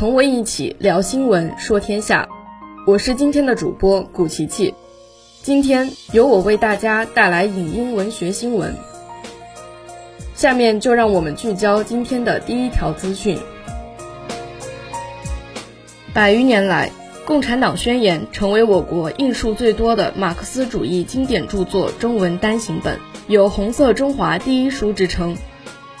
同我一起聊新闻说天下。我是今天的主播古琪琪，今天由我为大家带来影音文学新闻。下面就让我们聚焦今天的第一条资讯。百余年来，《共产党宣言》成为我国印数最多的马克思主义经典著作中文单行本，有“红色中华第一书”之称。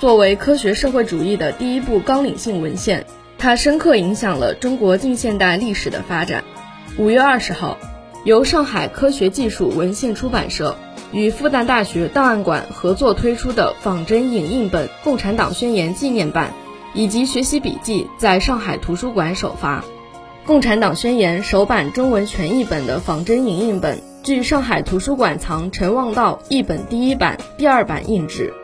作为科学社会主义的第一部纲领性文献，它深刻影响了中国近现代历史的发展。五月二十号，由上海科学技术文献出版社与复旦大学档案馆合作推出的仿真影印本《共产党宣言纪念版》以及学习笔记在上海图书馆首发。《共产党宣言》首版中文全译本的仿真影印本，据上海图书馆藏陈望道译本第一版、第二版印制。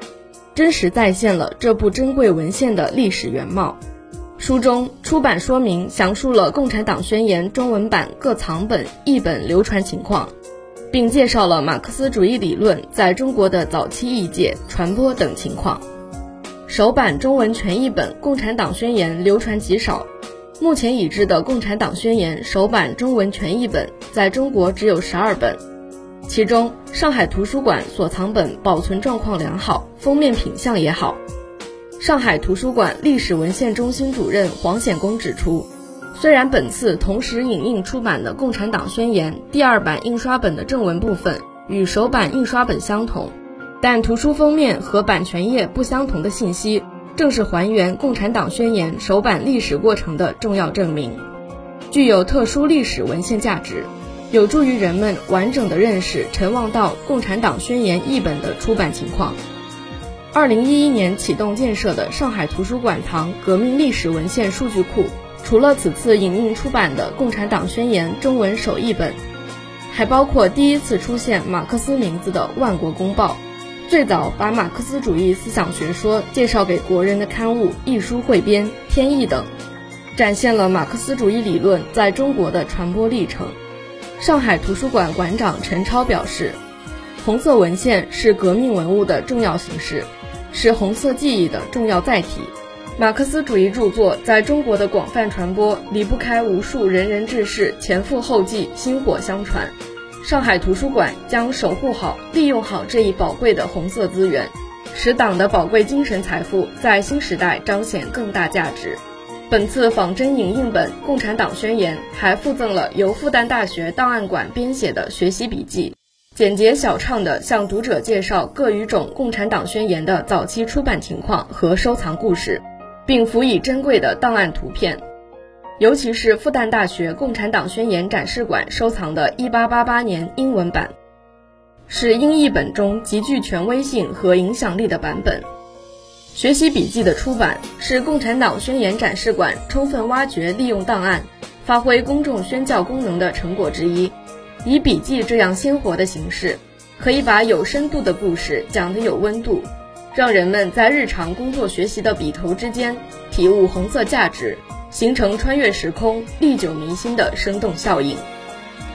真实再现了这部珍贵文献的历史原貌。书中出版说明详述了《共产党宣言》中文版各藏本、译本流传情况，并介绍了马克思主义理论在中国的早期译介、传播等情况。首版中文全译本《共产党宣言》流传极少，目前已知的《共产党宣言》首版中文全译本在中国只有十二本。其中，上海图书馆所藏本保存状况良好，封面品相也好。上海图书馆历史文献中心主任黄显功指出，虽然本次同时影印出版的《共产党宣言》第二版印刷本的正文部分与首版印刷本相同，但图书封面和版权页不相同的信息，正是还原《共产党宣言》首版历史过程的重要证明，具有特殊历史文献价值。有助于人们完整的认识陈望道《共产党宣言》译本的出版情况。二零一一年启动建设的上海图书馆藏革命历史文献数据库，除了此次影印出版的《共产党宣言》中文首译本，还包括第一次出现马克思名字的《万国公报》，最早把马克思主义思想学说介绍给国人的刊物《艺书汇编》《天意》等，展现了马克思主义理论在中国的传播历程。上海图书馆馆长陈超表示，红色文献是革命文物的重要形式，是红色记忆的重要载体。马克思主义著作在中国的广泛传播，离不开无数仁人志士前赴后继、薪火相传。上海图书馆将守护好、利用好这一宝贵的红色资源，使党的宝贵精神财富在新时代彰显更大价值。本次仿真影印本《共产党宣言》还附赠了由复旦大学档案馆编写的学习笔记，简洁小畅地向读者介绍各语种《共产党宣言》的早期出版情况和收藏故事，并辅以珍贵的档案图片。尤其是复旦大学共产党宣言展示馆收藏的1888年英文版，是英译本中极具权威性和影响力的版本。学习笔记的出版是共产党宣言展示馆充分挖掘利用档案、发挥公众宣教功能的成果之一。以笔记这样鲜活的形式，可以把有深度的故事讲得有温度，让人们在日常工作学习的笔头之间体悟红色价值，形成穿越时空、历久弥新的生动效应。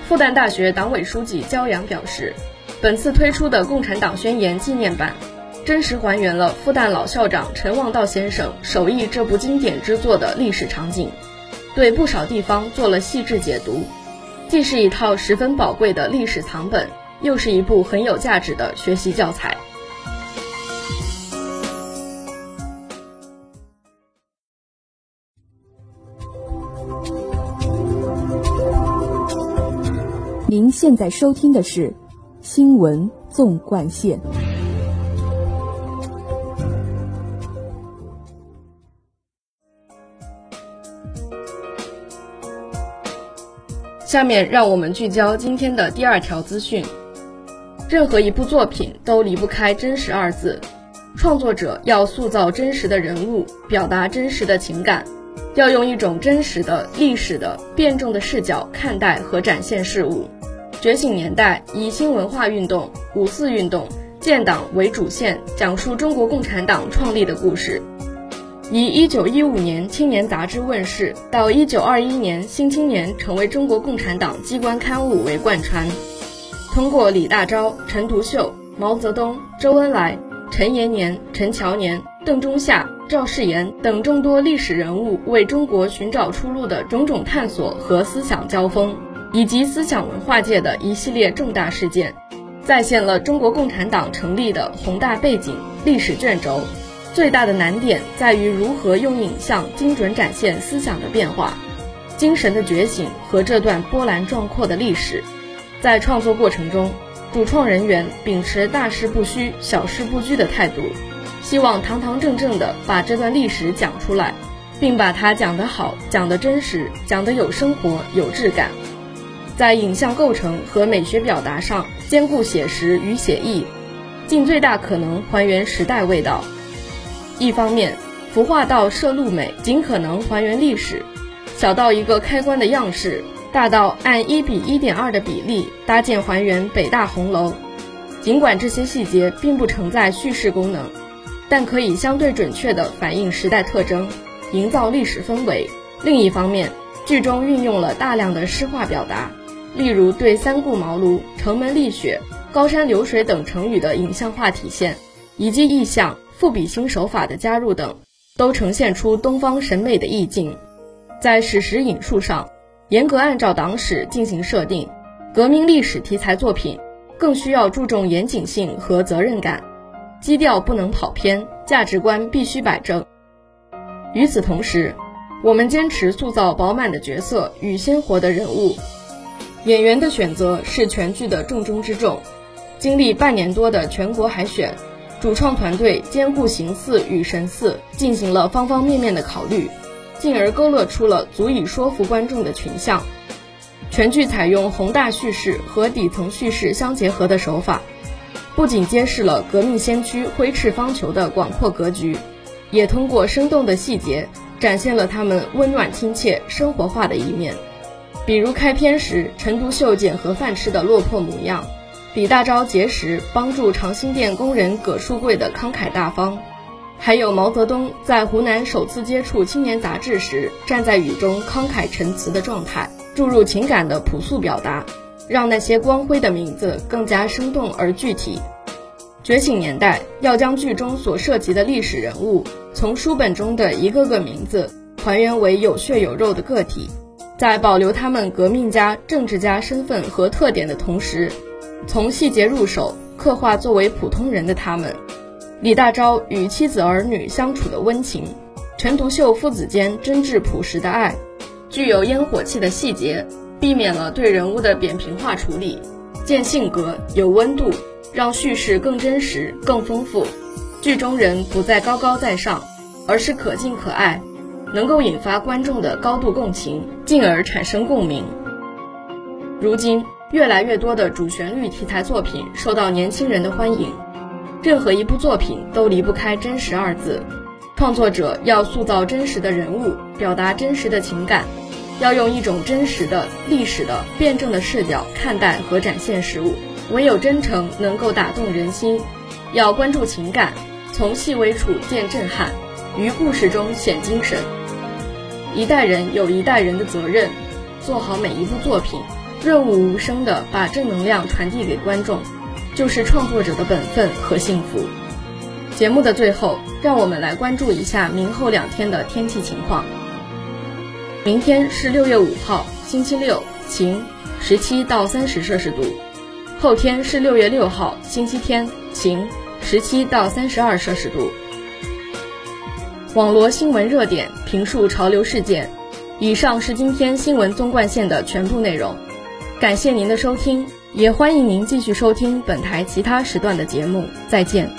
复旦大学党委书记焦阳表示，本次推出的《共产党宣言》纪念版。真实还原了复旦老校长陈望道先生首译这部经典之作的历史场景，对不少地方做了细致解读，既是一套十分宝贵的历史藏本，又是一部很有价值的学习教材。您现在收听的是《新闻纵贯线》。下面让我们聚焦今天的第二条资讯。任何一部作品都离不开“真实”二字，创作者要塑造真实的人物，表达真实的情感，要用一种真实的、历史的、辩证的视角看待和展现事物。觉醒年代以新文化运动、五四运动、建党为主线，讲述中国共产党创立的故事。以1915年《青年杂志》问世到1921年《新青年》成为中国共产党机关刊物为贯穿，通过李大钊、陈独秀、毛泽东、周恩来、陈延年、陈乔年、邓中夏、赵世炎等众多历史人物为中国寻找出路的种种探索和思想交锋，以及思想文化界的一系列重大事件，再现了中国共产党成立的宏大背景、历史卷轴。最大的难点在于如何用影像精准展现思想的变化、精神的觉醒和这段波澜壮阔的历史。在创作过程中，主创人员秉持大事不虚、小事不拘的态度，希望堂堂正正地把这段历史讲出来，并把它讲得好、讲得真实、讲得有生活、有质感。在影像构成和美学表达上兼顾写实与写意，尽最大可能还原时代味道。一方面，服化道摄录美，尽可能还原历史；小到一个开关的样式，大到按一比一点二的比例搭建还原北大红楼。尽管这些细节并不承载叙事功能，但可以相对准确地反映时代特征，营造历史氛围。另一方面，剧中运用了大量的诗化表达，例如对“三顾茅庐”“城门立雪”“高山流水”等成语的影像化体现，以及意象。赋比兴手法的加入等，都呈现出东方审美的意境。在史实引述上，严格按照党史进行设定。革命历史题材作品更需要注重严谨性和责任感，基调不能跑偏，价值观必须摆正。与此同时，我们坚持塑造饱满的角色与鲜活的人物。演员的选择是全剧的重中之重。经历半年多的全国海选。主创团队兼顾形似与神似，进行了方方面面的考虑，进而勾勒出了足以说服观众的群像。全剧采用宏大叙事和底层叙事相结合的手法，不仅揭示了革命先驱挥斥方遒的广阔格局，也通过生动的细节展现了他们温暖亲切、生活化的一面。比如开篇时陈独秀捡盒饭吃的落魄模样。李大钊结识帮助长辛店工人葛树贵的慷慨大方，还有毛泽东在湖南首次接触《青年》杂志时站在雨中慷慨陈词的状态，注入情感的朴素表达，让那些光辉的名字更加生动而具体。觉醒年代要将剧中所涉及的历史人物，从书本中的一个个名字还原为有血有肉的个体，在保留他们革命家、政治家身份和特点的同时。从细节入手，刻画作为普通人的他们，李大钊与妻子儿女相处的温情，陈独秀父子间真挚朴实的爱，具有烟火气的细节，避免了对人物的扁平化处理，见性格有温度，让叙事更真实、更丰富。剧中人不再高高在上，而是可敬可爱，能够引发观众的高度共情，进而产生共鸣。如今。越来越多的主旋律题材作品受到年轻人的欢迎，任何一部作品都离不开“真实”二字。创作者要塑造真实的人物，表达真实的情感，要用一种真实的、历史的、辩证的视角看待和展现事物。唯有真诚能够打动人心。要关注情感，从细微处见震撼，于故事中显精神。一代人有一代人的责任，做好每一部作品。润物无声地把正能量传递给观众，就是创作者的本分和幸福。节目的最后，让我们来关注一下明后两天的天气情况。明天是六月五号，星期六，晴，十七到三十摄氏度；后天是六月六号，星期天，晴，十七到三十二摄氏度。网罗新闻热点，评述潮流事件。以上是今天新闻纵贯线的全部内容。感谢您的收听，也欢迎您继续收听本台其他时段的节目。再见。